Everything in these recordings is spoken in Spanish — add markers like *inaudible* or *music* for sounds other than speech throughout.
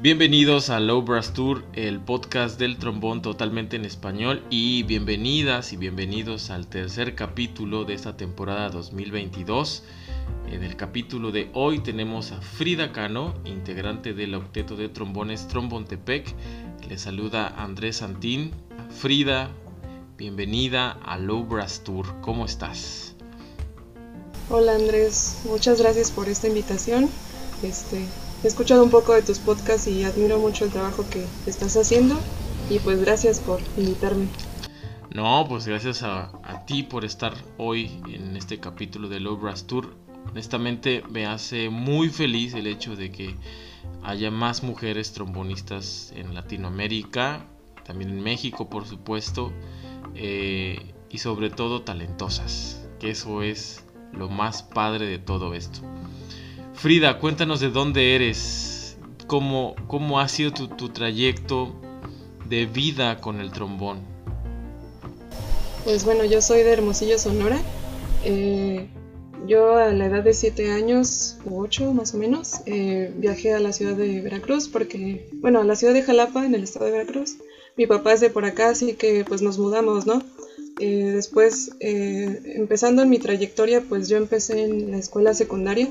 Bienvenidos a Low Brass Tour, el podcast del trombón totalmente en español y bienvenidas y bienvenidos al tercer capítulo de esta temporada 2022. En el capítulo de hoy tenemos a Frida Cano, integrante del octeto de trombones Trombontepec. Le saluda Andrés Santín. Frida, bienvenida a Low Brass Tour. ¿Cómo estás? Hola Andrés, muchas gracias por esta invitación. Este, He escuchado un poco de tus podcasts y admiro mucho el trabajo que estás haciendo y pues gracias por invitarme. No, pues gracias a, ti por estar hoy en este capítulo de Brass Tour. Honestamente me hace muy feliz el hecho de que haya más mujeres trombonistas en Latinoamérica, también en México por supuesto, eh, y sobre todo talentosas, que eso es lo más padre de todo esto. Frida, cuéntanos de dónde eres, cómo, cómo ha sido tu, trayecto de vida con el trombón. Pues bueno, yo soy de Hermosillo, Sonora. Eh, yo a la edad de 7 años, o 8 más o menos, eh, viajé a la ciudad de Veracruz porque, bueno, a la ciudad de Jalapa, en el estado de Veracruz. Mi papá es de por acá, así que pues nos mudamos, ¿no? Eh, después, empezando en mi trayectoria, pues yo empecé en la escuela secundaria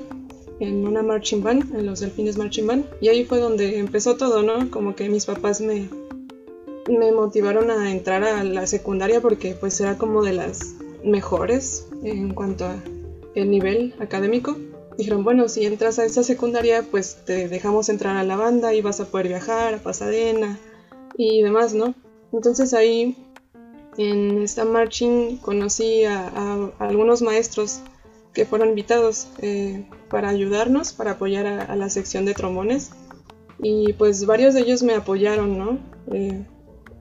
en una marching band, en los Delfines Marching Band, y ahí fue donde empezó todo, ¿no? Como que mis papás me, me motivaron a entrar a la secundaria porque pues era como de las mejores en cuanto a el nivel académico. Dijeron, bueno, si entras a esa secundaria, pues te dejamos entrar a la banda y vas a poder viajar a Pasadena y demás, ¿no? Entonces ahí en esta marching conocí a, a algunos maestros que fueron invitados eh, para ayudarnos, para apoyar a, la sección de trombones. Y pues varios de ellos me apoyaron, ¿no? Eh,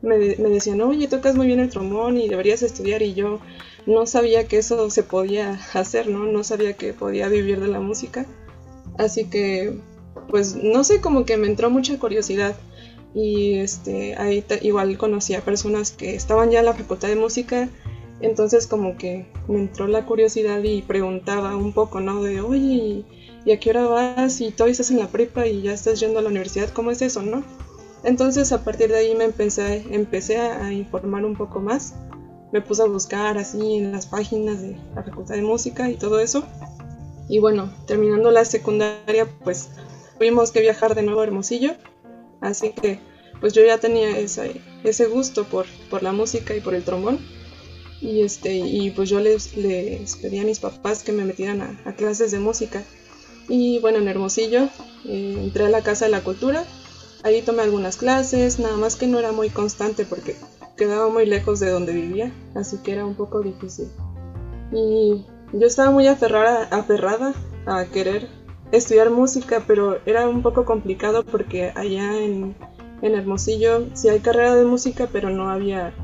me, me, decían, oye, tocas muy bien el trombón y deberías estudiar. Y yo no sabía que eso se podía hacer, ¿no? No sabía que podía vivir de la música. Así que, pues, no sé, como que me entró mucha curiosidad. Y este, ahí igual conocí a personas que estaban ya en la facultad de música entonces como que me entró la curiosidad y preguntaba un poco, ¿no? De, oye, ¿y a qué hora vas? Y todavía estás en la prepa y ya estás yendo a la universidad, ¿cómo es eso, no? Entonces a partir de ahí me empecé, empecé a informar un poco más. Me puse a buscar así en las páginas de la Facultad de Música y todo eso. Y bueno, terminando la secundaria, pues tuvimos que viajar de nuevo a Hermosillo. Así que pues yo ya tenía ese, ese gusto por, por la música y por el trombón y este y pues yo les, les pedí a mis papás que me metieran a, clases de música. Y bueno en Hermosillo eh, entré a la casa de la cultura. Ahí tomé algunas clases nada más que no era muy constante porque quedaba muy lejos de donde vivía así que era un poco difícil. Y yo estaba muy aferrada, aferrada a querer estudiar música pero era un poco complicado porque allá en, en Hermosillo sí hay carrera de música pero no había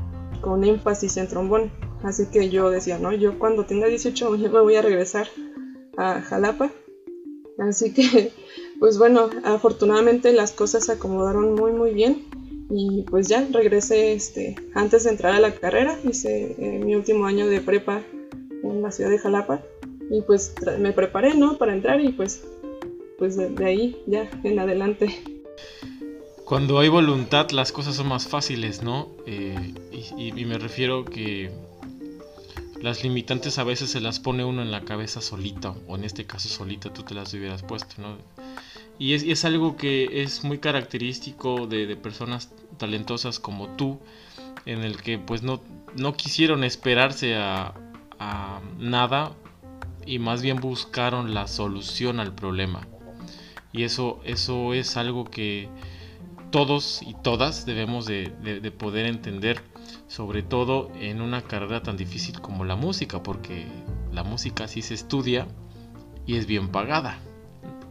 con énfasis en trombón. Así que yo decía, no, yo cuando tenga 18 años me voy a regresar a Jalapa. Así que, *laughs* pues bueno, afortunadamente las cosas se acomodaron muy, muy bien. Y pues ya regresé este, antes de entrar a la carrera, hice eh, mi último año de prepa en la ciudad de Jalapa. Y pues me preparé, ¿no? Para entrar y pues, pues de ahí ya en adelante cuando hay voluntad las cosas son más fáciles, ¿no? Eh, y, me refiero que las limitantes a veces se las pone uno en la cabeza solita, o en este caso solita tú te las hubieras puesto, ¿no? Y es, algo que es muy característico de, personas talentosas como tú, en el que pues no, no quisieron esperarse a, a nada y más bien buscaron la solución al problema. Y eso, eso es algo que todos y todas debemos de, poder entender, sobre todo en una carrera tan difícil como la música, porque la música sí se estudia y es bien pagada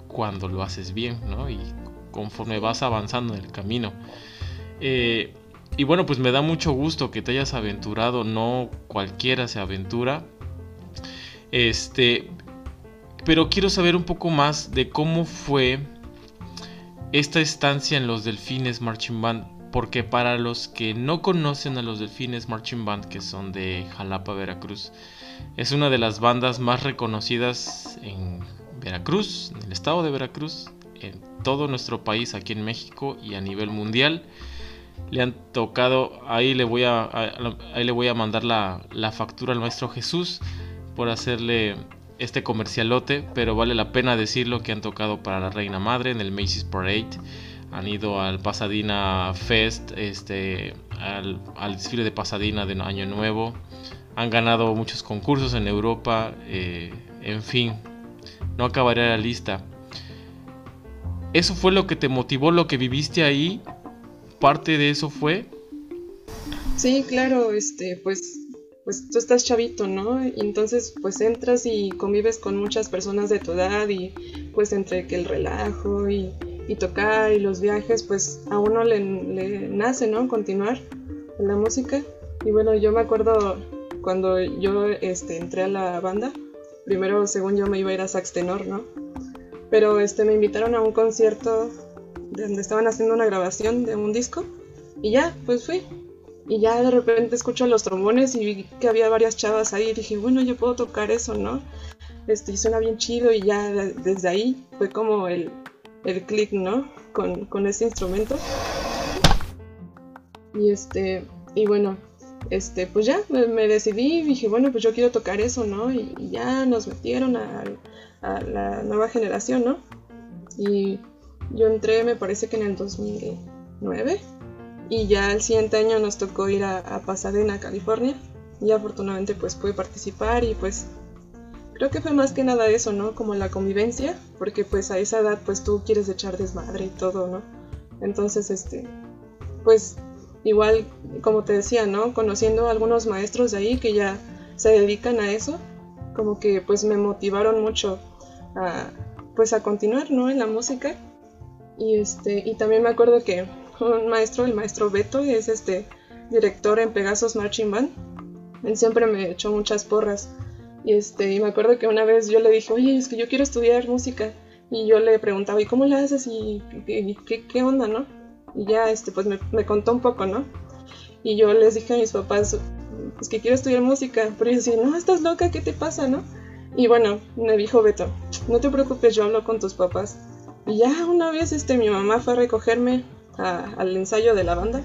cuando lo haces bien, ¿no? Y conforme vas avanzando en el camino. Eh, y bueno, pues me da mucho gusto que te hayas aventurado, no cualquiera se aventura. Este, pero quiero saber un poco más de cómo fue esta estancia en los Delfines Marching Band, porque para los que no conocen a los Delfines Marching Band, que son de Jalapa, Veracruz, es una de las bandas más reconocidas en Veracruz, en el estado de Veracruz, en todo nuestro país, aquí en México y a nivel mundial. Le han tocado, ahí le voy a, ahí le voy a mandar la, la factura al maestro Jesús por hacerle este comercialote, pero vale la pena decirlo que han tocado para la Reina Madre en el Macy's Parade, han ido al Pasadena Fest, este, al, desfile de Pasadena de Año Nuevo, han ganado muchos concursos en Europa, eh, en fin, no acabaré la lista. ¿Eso fue lo que te motivó, lo que viviste ahí? ¿Parte de eso fue? Sí, claro, este, pues, pues tú estás chavito, ¿no? Y entonces pues entras y convives con muchas personas de tu edad y pues entre que el relajo y, tocar y los viajes, pues a uno le, le nace, ¿no? Continuar en la música. Y bueno, yo me acuerdo cuando yo este, entré a la banda, primero según yo me iba a ir a sax tenor, ¿no? Pero este, me invitaron a un concierto donde estaban haciendo una grabación de un disco y ya, pues fui. Y ya de repente escucho los trombones y vi que había varias chavas ahí y dije, bueno, yo puedo tocar eso, ¿no? Este, y suena bien chido y ya desde ahí fue como el, el click, ¿no? Con, con ese instrumento. Y este, y bueno, este, pues ya me, decidí dije, bueno, pues yo quiero tocar eso, ¿no? Y, ya nos metieron a, la nueva generación, ¿no? Y yo entré, me parece que en el 2009, y ya el siguiente año nos tocó ir a, Pasadena, California, y afortunadamente pues pude participar y pues creo que fue más que nada eso, ¿no? Como la convivencia, porque pues a esa edad pues tú quieres echar desmadre y todo, ¿no? Entonces, este, pues igual, como te decía, ¿no? Conociendo a algunos maestros de ahí que ya se dedican a eso, como que pues me motivaron mucho a, pues a continuar, ¿no? En la música. Y, este, y también me acuerdo que un maestro, el maestro Beto, es este director en Pegasus Marching Band, él siempre me echó muchas porras. Y, este, y me acuerdo que una vez yo le dije, oye, es que yo quiero estudiar música. Y yo le preguntaba, ¿y cómo la haces? ¿Y qué, qué onda, no? Y ya, este, pues me, contó un poco, ¿no? Y yo les dije a mis papás, pues que quiero estudiar música. Pero ellos decían, no, estás loca, ¿qué te pasa, no? Y bueno, me dijo Beto, no te preocupes, yo hablo con tus papás. Y ya una vez este, mi mamá fue a recogerme al ensayo de la banda.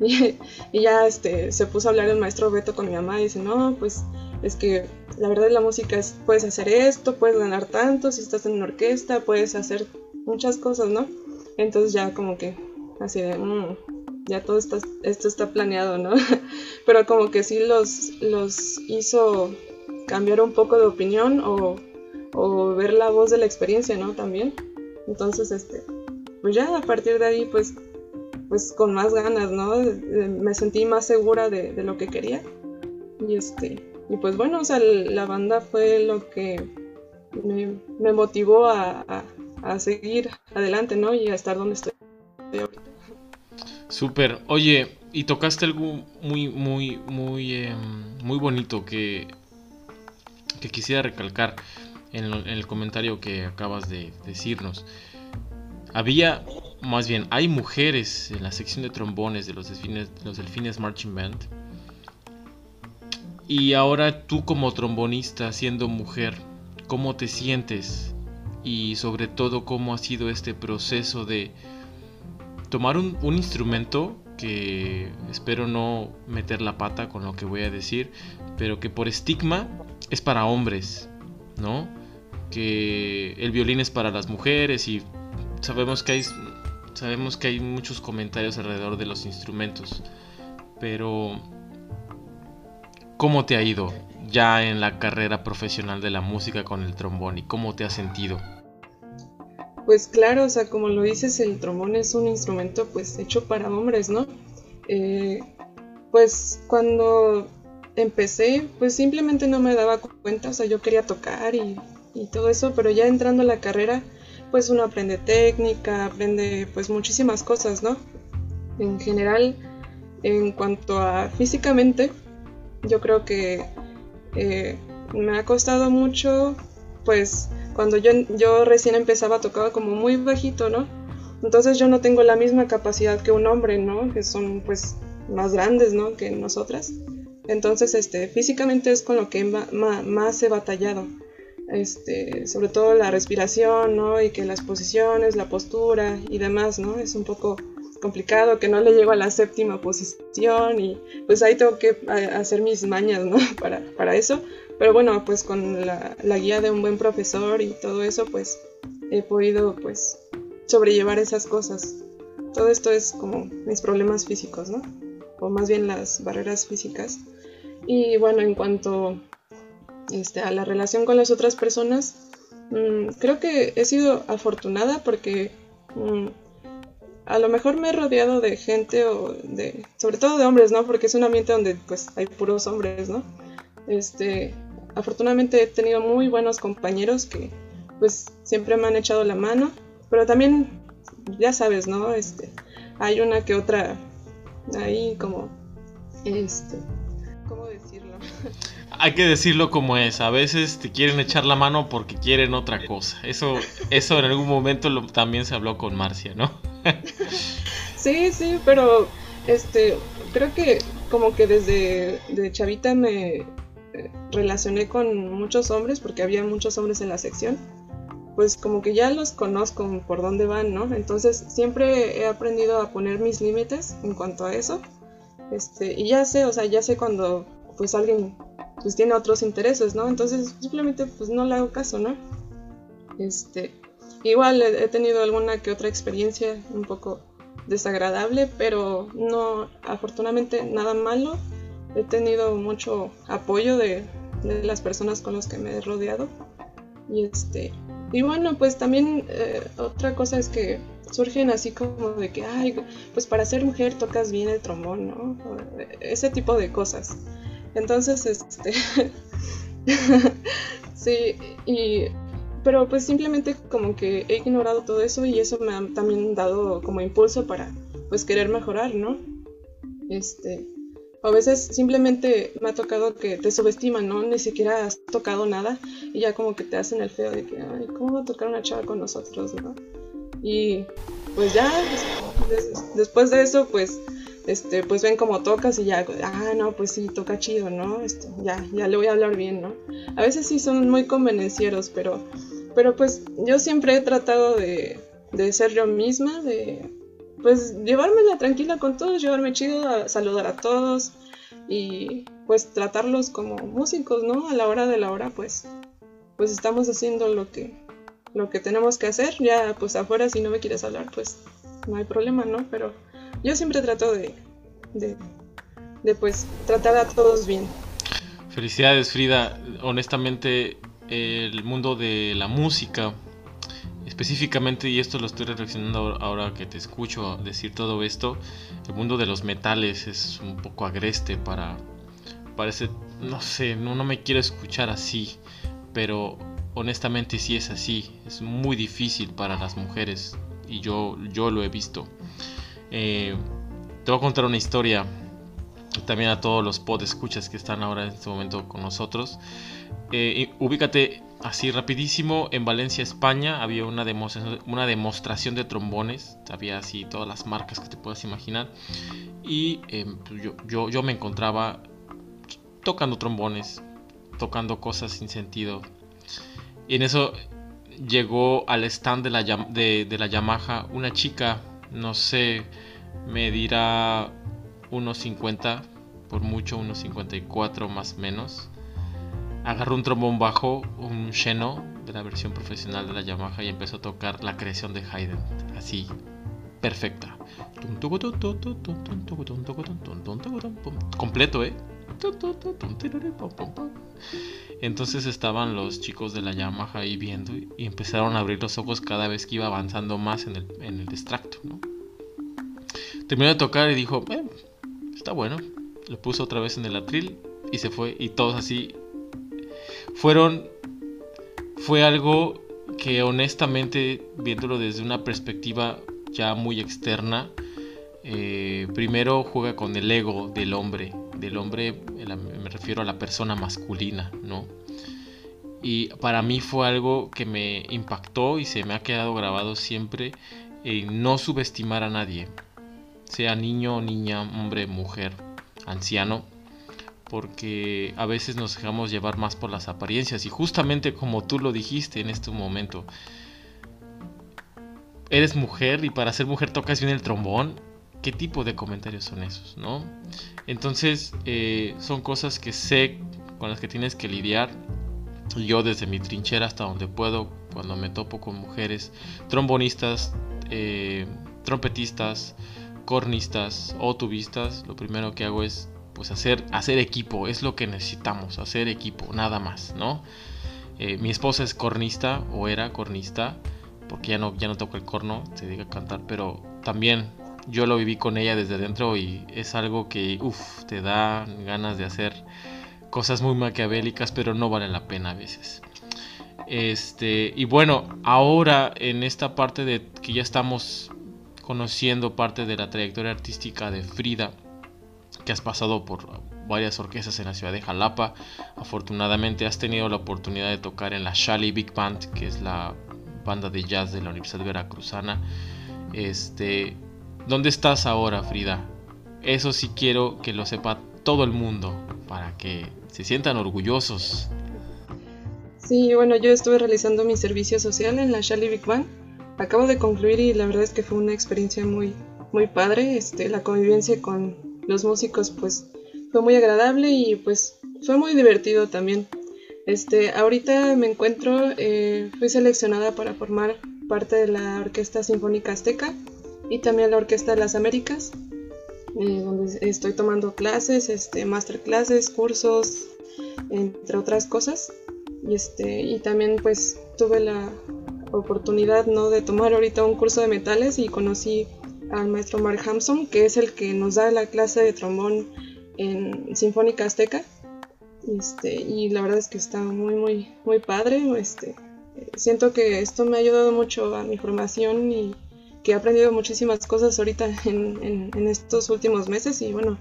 *laughs* Y, ya este, se puso a hablar el maestro Beto con mi mamá y dice, no, pues es que la verdad la música es, puedes hacer esto, puedes ganar tanto, si estás en una orquesta, puedes hacer muchas cosas, ¿no? Entonces ya como que así de, mm, ya todo está, esto está planeado, ¿no? *laughs* Pero como que sí los, los hizo cambiar un poco de opinión o, o ver la voz de la experiencia, ¿no? También. Entonces, este, pues ya a partir de ahí, pues, pues con más ganas, ¿no? Me sentí más segura de, lo que quería. Y este, y pues bueno, o sea, la banda fue lo que me, motivó a, a seguir adelante, ¿no? Y a estar donde estoy Súper. Oye, y tocaste algo muy, muy, muy, em, muy bonito que, que quisiera recalcar en, el comentario que acabas de decirnos. Había, más bien, hay mujeres en la sección de trombones de los delfines, los delfines Marching Band. Y ahora tú como trombonista, siendo mujer, ¿cómo te sientes y sobre todo cómo ha sido este proceso de tomar un, instrumento que espero no meter la pata con lo que voy a decir, pero que por estigma es para hombres, ¿no? Que el violín es para las mujeres y sabemos que hay sabemos que hay muchos comentarios alrededor de los instrumentos, pero ¿cómo te ha ido ya en la carrera profesional de la música con el trombón y cómo te has sentido? Pues claro, o sea, como lo dices, el trombón es un instrumento pues hecho para hombres, ¿no? Eh, pues cuando empecé, pues simplemente no me daba cuenta, o sea, yo quería tocar y, y todo eso, pero ya entrando a la carrera, pues uno aprende técnica, aprende pues muchísimas cosas, ¿no? En general, en cuanto a físicamente, yo creo que eh, me ha costado mucho, pues cuando yo, yo recién empezaba tocaba como muy bajito, ¿no? Entonces yo no tengo la misma capacidad que un hombre, ¿no? Que son pues más grandes, ¿no? Que nosotras. Entonces, este, físicamente es con lo que más he batallado. Este, sobre todo la respiración, ¿no? Y que las posiciones, la postura y demás, ¿no? Es un poco complicado, que no le llego a la séptima posición y pues ahí tengo que hacer mis mañas, ¿no? *laughs* Para, para eso. Pero bueno, pues con la, la, guía de un buen profesor y todo eso, pues he podido pues sobrellevar esas cosas. Todo esto es como mis problemas físicos, ¿no? O más bien las barreras físicas. Y bueno, en cuanto este, a la relación con las otras personas, mm, creo que he sido afortunada porque mm, a lo mejor me he rodeado de gente o de, sobre todo de hombres, ¿no? Porque es un ambiente donde pues hay puros hombres, ¿no? Este, afortunadamente he tenido muy buenos compañeros que pues siempre me han echado la mano, pero también ya sabes, ¿no? Este, hay una que otra ahí como este. Hay que decirlo como es, a veces te quieren echar la mano porque quieren otra cosa. Eso eso en algún momento también se habló con Marcia, ¿no? sí, sí, pero este creo que como que desde de chavita me eh, relacioné con muchos hombres porque había muchos hombres en la sección pues como que ya los conozco por dónde van, ¿no? Entonces siempre he aprendido a poner mis límites en cuanto a eso. Este, y ya sé, o sea, ya sé cuando pues alguien pues tiene otros intereses, ¿no? Entonces simplemente pues no le hago caso, ¿no? Este, igual he, tenido alguna que otra experiencia un poco desagradable, pero no, afortunadamente nada malo. He tenido mucho apoyo de, de las personas con las que me he rodeado. Y este, y bueno, pues también eh, otra cosa es que surgen así como de que, ay, pues para ser mujer tocas bien el trombón, ¿no? Ese tipo de cosas. Entonces, este... *laughs* sí, y... Pero pues simplemente como que he ignorado todo eso y eso me ha también dado como impulso para pues querer mejorar, ¿no? Este, a veces simplemente me ha tocado que te subestiman, ¿no? Ni siquiera has tocado nada y ya como que te hacen el feo de que, ay, ¿cómo va a tocar una chava con nosotros, no? Y pues ya, después de eso, pues, este, pues ven cómo tocas y ya, ah, no, pues sí, toca chido, ¿no? Esto, ya, ya le voy a hablar bien, ¿no? A veces sí son muy convenencieros, pero, pero pues yo siempre he tratado de, de ser yo misma, de pues llevármela tranquila con todos, llevarme chido, a saludar a todos y pues tratarlos como músicos, ¿no? A la hora de la hora, pues, pues estamos haciendo lo que, lo que tenemos que hacer. Ya, pues afuera, si no me quieres hablar, pues no hay problema, ¿no? Pero yo siempre trato de, de, de pues tratar a todos bien. Felicidades, Frida. Honestamente, el mundo de la música específicamente, y esto lo estoy reflexionando ahora que te escucho decir todo esto, el mundo de los metales es un poco agreste para, parece, no sé, no, me quiero escuchar así, pero honestamente sí es así, es muy difícil para las mujeres y yo, yo lo he visto. Eh, te voy a contar una historia también a todos los pod escuchas que están ahora en este momento con nosotros. Eh, ubícate así rapidísimo, en Valencia, España, había una demostración, una demostración de trombones, había así todas las marcas que te puedas imaginar, y em, pues, yo, yo, me encontraba tocando trombones, tocando cosas sin sentido, y en eso llegó al stand de la, de, de la Yamaha una chica, no sé, me dirá unos 50, por mucho unos 54 más menos agarró un trombón bajo, un Sheno de la versión profesional de la Yamaha y empezó a tocar la creación de Haydn, así, perfecta. Completo, ¿eh? Entonces estaban los chicos de la Yamaha ahí viendo y empezaron a abrir los ojos cada vez que iba avanzando más en el, en el extracto. Terminó de tocar y dijo, está bueno. Lo puso otra vez en el atril y se fue. Y todos así fueron fue algo que honestamente viéndolo desde una perspectiva ya muy externa eh, primero juega con el ego del hombre del hombre me refiero a la persona masculina no y para mí fue algo que me impactó y se me ha quedado grabado siempre en no subestimar a nadie sea niño niña hombre mujer anciano porque a veces nos dejamos llevar más por las apariencias. Y justamente como tú lo dijiste en este momento, eres mujer y para ser mujer tocas bien el trombón, ¿qué tipo de comentarios son esos, no? Entonces eh, son cosas que sé con las que tienes que lidiar. Yo desde mi trinchera hasta donde puedo, cuando me topo con mujeres, trombonistas, eh, trompetistas, cornistas o tubistas, lo primero que hago es pues hacer, hacer equipo, es lo que necesitamos, hacer equipo, nada más, ¿no? Eh, mi esposa es cornista o era cornista, porque ya no, ya no toco el corno, se dedica a cantar, pero también yo lo viví con ella desde dentro y es algo que, uff, te da ganas de hacer cosas muy maquiavélicas, pero no vale la pena a veces. Este, y bueno, ahora en esta parte de que ya estamos conociendo parte de la trayectoria artística de Frida, que has pasado por varias orquestas en la ciudad de Jalapa. Afortunadamente has tenido la oportunidad de tocar en la Shali Big Band, que es la banda de jazz de la Universidad Veracruzana. Este, ¿dónde estás ahora, Frida? Eso sí quiero que lo sepa todo el mundo para que se sientan orgullosos. Sí, bueno, yo estuve realizando mi servicio social en la Shali Big Band. Acabo de concluir y la verdad es que fue una experiencia muy, muy padre. Este, la convivencia con los músicos pues fue muy agradable y pues fue muy divertido también. Este, ahorita me encuentro, eh, fui seleccionada para formar parte de la Orquesta Sinfónica Azteca y también la Orquesta de las Américas, eh, donde estoy tomando clases, este, masterclasses, cursos, entre otras cosas. Y, este, y también pues tuve la oportunidad ¿no? de tomar ahorita un curso de metales y conocí al maestro Mark Hampson, que es el que nos da la clase de trombón en Sinfónica Azteca. Este, y la verdad es que está muy, muy, muy padre. Este, siento que esto me ha ayudado mucho a mi formación y que he aprendido muchísimas cosas ahorita en, en, estos últimos meses y bueno,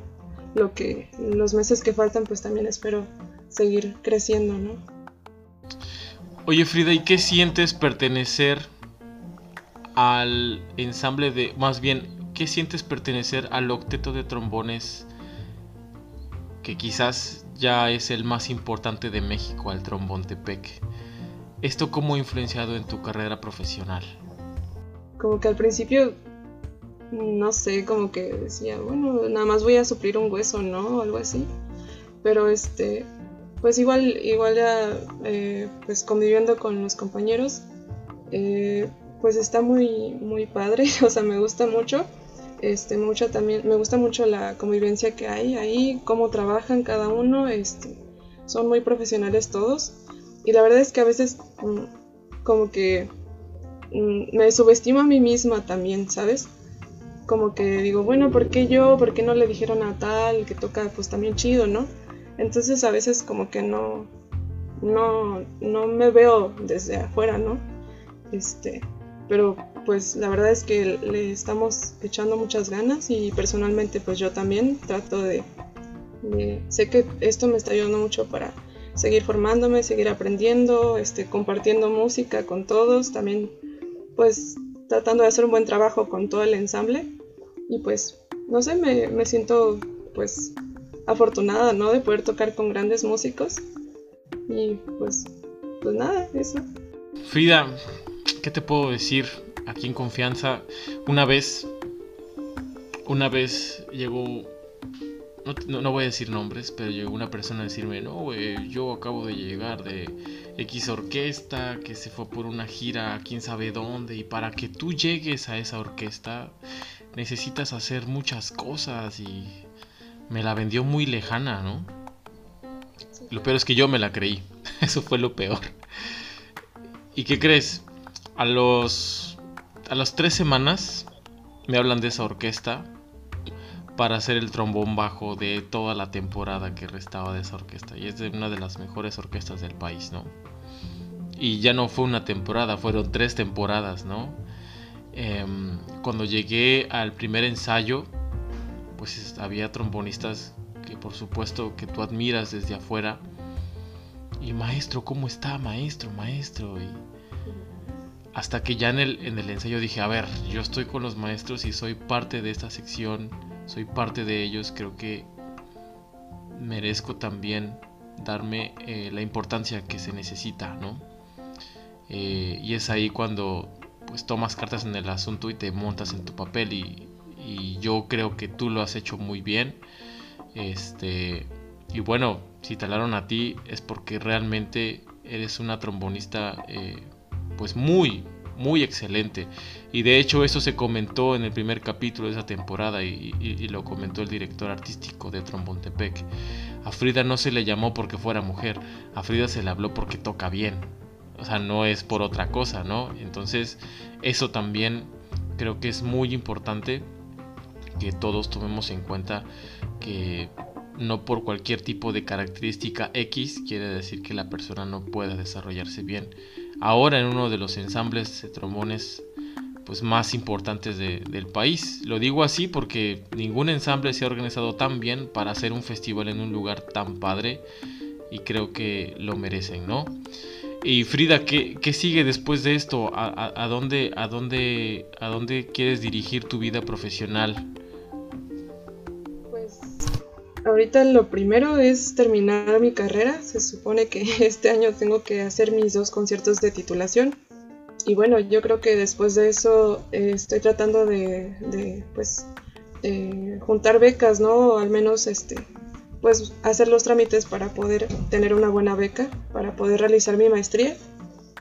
lo que los meses que faltan pues también espero seguir creciendo, ¿no? Oye Frida, ¿y qué sientes pertenecer al ensamble de, más bien, ¿qué sientes pertenecer al octeto de trombones que quizás ya es el más importante de México, al trombón Tepec? ¿Esto cómo ha influenciado en tu carrera profesional? Como que al principio, no sé, como que decía, bueno, nada más voy a suplir un hueso, ¿no? O algo así. Pero este, pues igual, igual ya, eh, pues conviviendo con los compañeros, eh, pues está muy, muy padre, *laughs* o sea, me gusta mucho. Este, mucho también, me gusta mucho la convivencia que hay ahí, cómo trabajan cada uno, este, son muy profesionales todos. Y la verdad es que a veces mm, como que me subestimo a mí misma también, ¿sabes? Como que digo, bueno, ¿por qué yo? ¿Por qué no le dijeron a tal que toca pues también chido, ¿no? Entonces a veces como que no, no, no me veo desde afuera, ¿no? Este, pero pues la verdad es que le estamos echando muchas ganas y personalmente pues yo también trato de, sé que esto me está ayudando mucho para seguir formándome, seguir aprendiendo, este, compartiendo música con todos, también pues tratando de hacer un buen trabajo con todo el ensamble y pues no sé, me, me siento pues afortunada, ¿no? De poder tocar con grandes músicos y pues, pues nada, eso. Frida, ¿qué te puedo decir aquí en confianza? Una vez, una vez llegó, no, voy a decir nombres, pero llegó una persona a decirme, no, yo acabo de llegar de X orquesta que se fue por una gira a quién sabe dónde y para que tú llegues a esa orquesta necesitas hacer muchas cosas y me la vendió muy lejana, ¿no? Lo peor es que yo me la creí, *laughs* eso fue lo peor. ¿Y qué crees? A los, a las tres semanas me hablan de esa orquesta para hacer el trombón bajo de toda la temporada que restaba de esa orquesta. Y es de una de las mejores orquestas del país, ¿no? Y ya no fue una temporada, fueron tres temporadas, ¿no? Em, cuando llegué al primer ensayo, pues había trombonistas que por supuesto que tú admiras desde afuera. Y maestro, ¿cómo está? Maestro, maestro. Y, hasta que ya en el, en el ensayo dije, a ver, yo estoy con los maestros y soy parte de esta sección, soy parte de ellos, creo que merezco también darme eh, la importancia que se necesita, ¿no? Eh, y es ahí cuando pues tomas cartas en el asunto y te montas en tu papel y, yo creo que tú lo has hecho muy bien. Este, y bueno, si te hablaron a ti es porque realmente eres una trombonista eh, pues muy, muy excelente. Y de hecho eso se comentó en el primer capítulo de esa temporada y, lo comentó el director artístico de Trombontepec. A Frida no se le llamó porque fuera mujer, a Frida se le habló porque toca bien. O sea, no es por otra cosa, ¿no? Entonces eso también creo que es muy importante que todos tomemos en cuenta que no por cualquier tipo de característica X quiere decir que la persona no pueda desarrollarse bien ahora en uno de los ensambles de trombones pues más importantes del país. Lo digo así porque ningún ensamble se ha organizado tan bien para hacer un festival en un lugar tan padre y creo que lo merecen, ¿no? Y Frida, ¿qué, sigue después de esto? ¿A, dónde, a, dónde, ¿A dónde quieres dirigir tu vida profesional? Ahorita lo primero es terminar mi carrera. Se supone que *laughs* este año tengo que hacer mis dos conciertos de titulación. Y bueno, yo creo que después de eso eh, estoy tratando de, pues, juntar becas, ¿no? al menos este, pues hacer los trámites para poder tener una buena beca, para poder realizar mi maestría.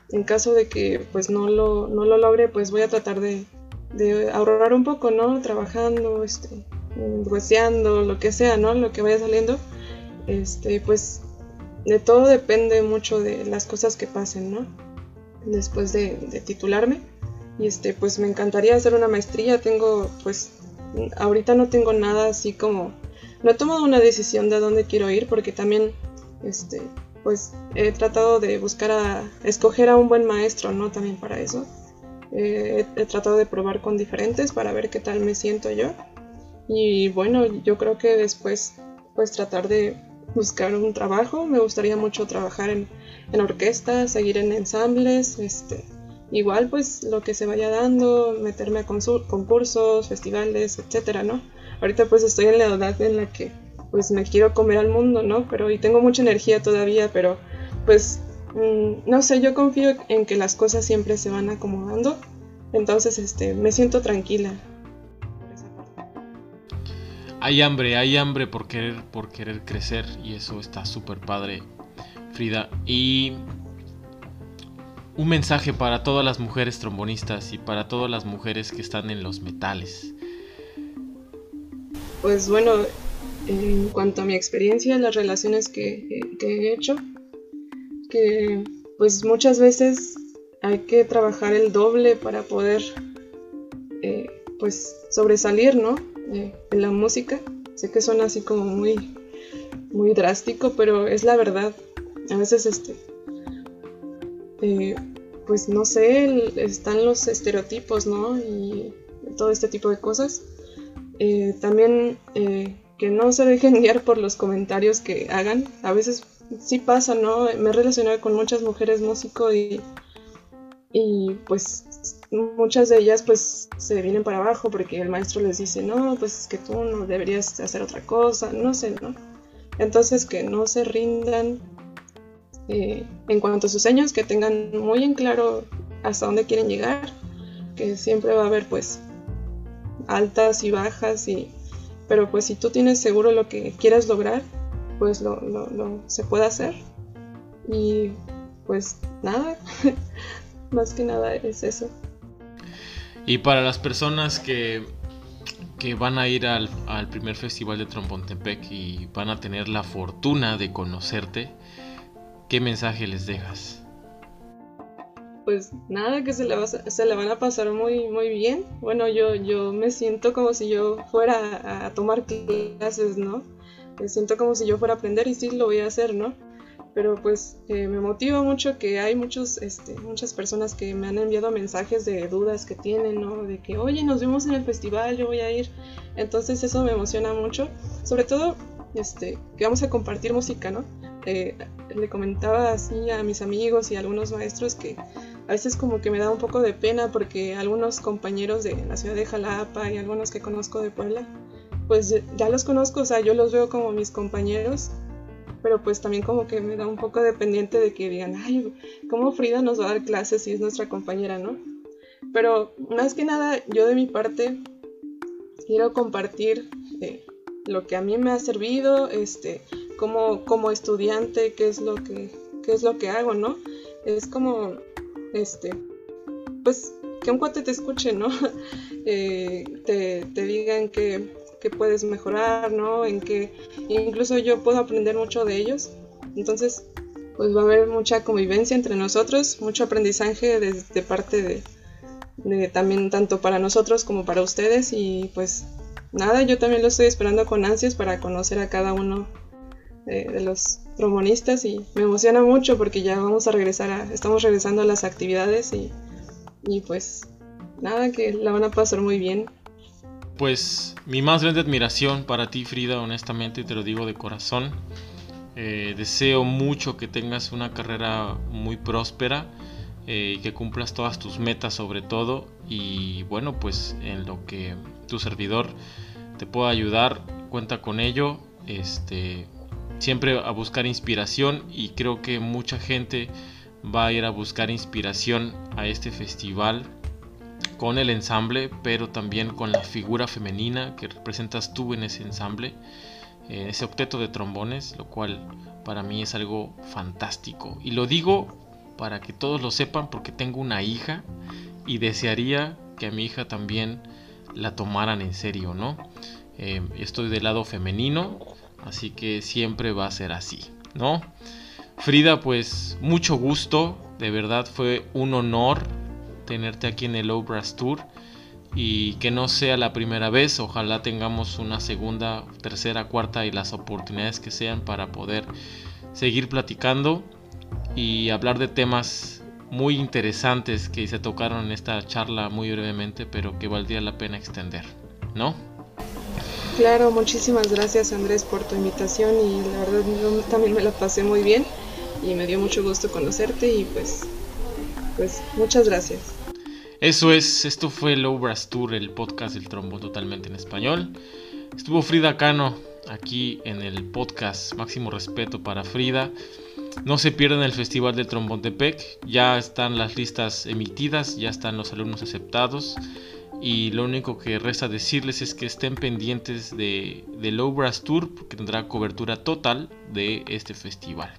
En caso de que pues no lo, no lo logre, pues voy a tratar de, de ahorrar un poco, ¿no? Trabajando, este, hueseando, lo que sea, ¿no? Lo que vaya saliendo. Este, pues de todo depende mucho de las cosas que pasen, ¿no? Después de, titularme. Y este, pues me encantaría hacer una maestría. Tengo, pues, ahorita no tengo nada así como. No he tomado una decisión de a dónde quiero ir porque también, este, pues he tratado de buscar a. escoger a un buen maestro, ¿no? También para eso. he tratado de probar con diferentes para ver qué tal me siento yo. Y bueno, yo creo que después pues tratar de buscar un trabajo. Me gustaría mucho trabajar en, en orquesta, seguir en ensambles, este, igual pues lo que se vaya dando, meterme a concursos, festivales, etcétera, ¿no? Ahorita pues estoy en la edad en la que pues me quiero comer al mundo, ¿no? Pero y tengo mucha energía todavía, pero pues mm, no sé, yo confío en que las cosas siempre se van acomodando. Entonces, este, me siento tranquila. Hay hambre, hay hambre por querer, por querer crecer y eso está súper padre, Frida. Y un mensaje para todas las mujeres trombonistas y para todas las mujeres que están en los metales. Pues bueno, en cuanto a mi experiencia, las relaciones que, he hecho, que pues muchas veces hay que trabajar el doble para poder eh, pues sobresalir, ¿no? En la música. Sé que suena así como muy, muy drástico, pero es la verdad. A veces, este, eh, pues no sé, están los estereotipos, ¿no? Y todo este tipo de cosas. Eh, también eh, que no se dejen *laughs* guiar por los comentarios que hagan. A veces sí pasa, ¿no? Me he relacionado con muchas mujeres músicos y, y pues muchas de ellas pues se vienen para abajo porque el maestro les dice, no, pues es que tú no deberías hacer otra cosa, no sé, ¿no? Entonces que no se rindan eh, en cuanto a sus sueños, que tengan muy en claro hasta dónde quieren llegar, que siempre va a haber pues altas y bajas, y, pero pues si tú tienes seguro lo que quieras lograr, pues lo, lo se puede hacer. Y pues nada, *laughs* más que nada es eso. Y para las personas que, van a ir al, primer festival de Trompontepec y van a tener la fortuna de conocerte, ¿qué mensaje les dejas? Pues nada, que se le, se le van a pasar muy, muy bien. Bueno, yo, yo me siento como si yo fuera a tomar clases, ¿no? Me siento como si yo fuera a aprender y sí lo voy a hacer, ¿no? Pero pues eh, me motiva mucho que hay muchos, este, muchas personas que me han enviado mensajes de dudas que tienen, ¿no? De que, oye, nos vemos en el festival, yo voy a ir. Entonces eso me emociona mucho. Sobre todo, este, que vamos a compartir música, ¿no? Eh, le comentaba así a mis amigos y a algunos maestros que a veces como que me da un poco de pena porque algunos compañeros de la ciudad de Jalapa y algunos que conozco de Puebla, pues ya los conozco, o sea, yo los veo como mis compañeros, pero pues también como que me da un poco dependiente de que digan, ay, ¿cómo Frida nos va a dar clases si es nuestra compañera, no? Pero más que nada, yo de mi parte quiero compartir eh, lo que a mí me ha servido, este, como, como estudiante, qué es lo que, qué es lo que hago, ¿no? Es como, este, pues, que un cuate te escuche, ¿no? *laughs* Eh, te, te, digan que, que, puedes mejorar, ¿no? En que incluso yo puedo aprender mucho de ellos. Entonces, pues va a haber mucha convivencia entre nosotros, mucho aprendizaje de, parte de, de, también tanto para nosotros como para ustedes y pues nada, yo también lo estoy esperando con ansias para conocer a cada uno de, los trombonistas y me emociona mucho porque ya vamos a regresar a, estamos regresando a las actividades y, y pues nada, que la van a pasar muy bien. Pues mi más grande admiración para ti Frida, honestamente te lo digo de corazón. Eh, deseo mucho que tengas una carrera muy próspera eh, y que cumplas todas tus metas sobre todo y bueno pues en lo que tu servidor te pueda ayudar cuenta con ello este siempre a buscar inspiración y creo que mucha gente va a ir a buscar inspiración a este festival con el ensamble, pero también con la figura femenina que representas tú en ese ensamble, en ese octeto de trombones, lo cual para mí es algo fantástico. Y lo digo para que todos lo sepan porque tengo una hija y desearía que a mi hija también la tomaran en serio, ¿no? Eh, estoy del lado femenino, Así que siempre va a ser así, ¿no? Frida, pues mucho gusto, de verdad fue un honor tenerte aquí en el Obras Tour y que no sea la primera vez, ojalá tengamos una segunda, tercera, cuarta y las oportunidades que sean para poder seguir platicando y hablar de temas muy interesantes que se tocaron en esta charla muy brevemente, pero que valdría la pena extender, ¿no? Claro, muchísimas gracias Andrés por tu invitación y la verdad también me la pasé muy bien y me dio mucho gusto conocerte y pues, pues muchas gracias. Eso es, esto fue el Obras Tour, el podcast del trombo totalmente en español. Estuvo Frida Cano aquí en el podcast, máximo respeto para Frida. No se pierdan el Festival del Trombón de Pec, ya están las listas emitidas, ya están los alumnos aceptados y lo único que resta decirles es que estén pendientes de, de Low Brass Tour porque tendrá cobertura total de este festival.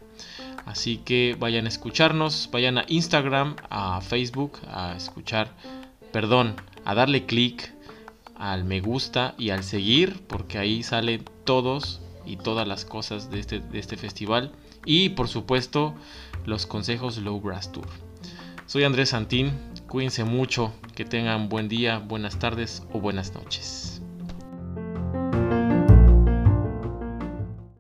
Así que vayan a escucharnos, vayan a Instagram, a Facebook, a escuchar, perdón, a darle clic al me gusta y al seguir porque ahí salen todos y todas las cosas de este, este festival y por supuesto los consejos Low Brass Tour. Soy Andrés Santín, cuídense mucho, que tengan buen día, buenas tardes o buenas noches.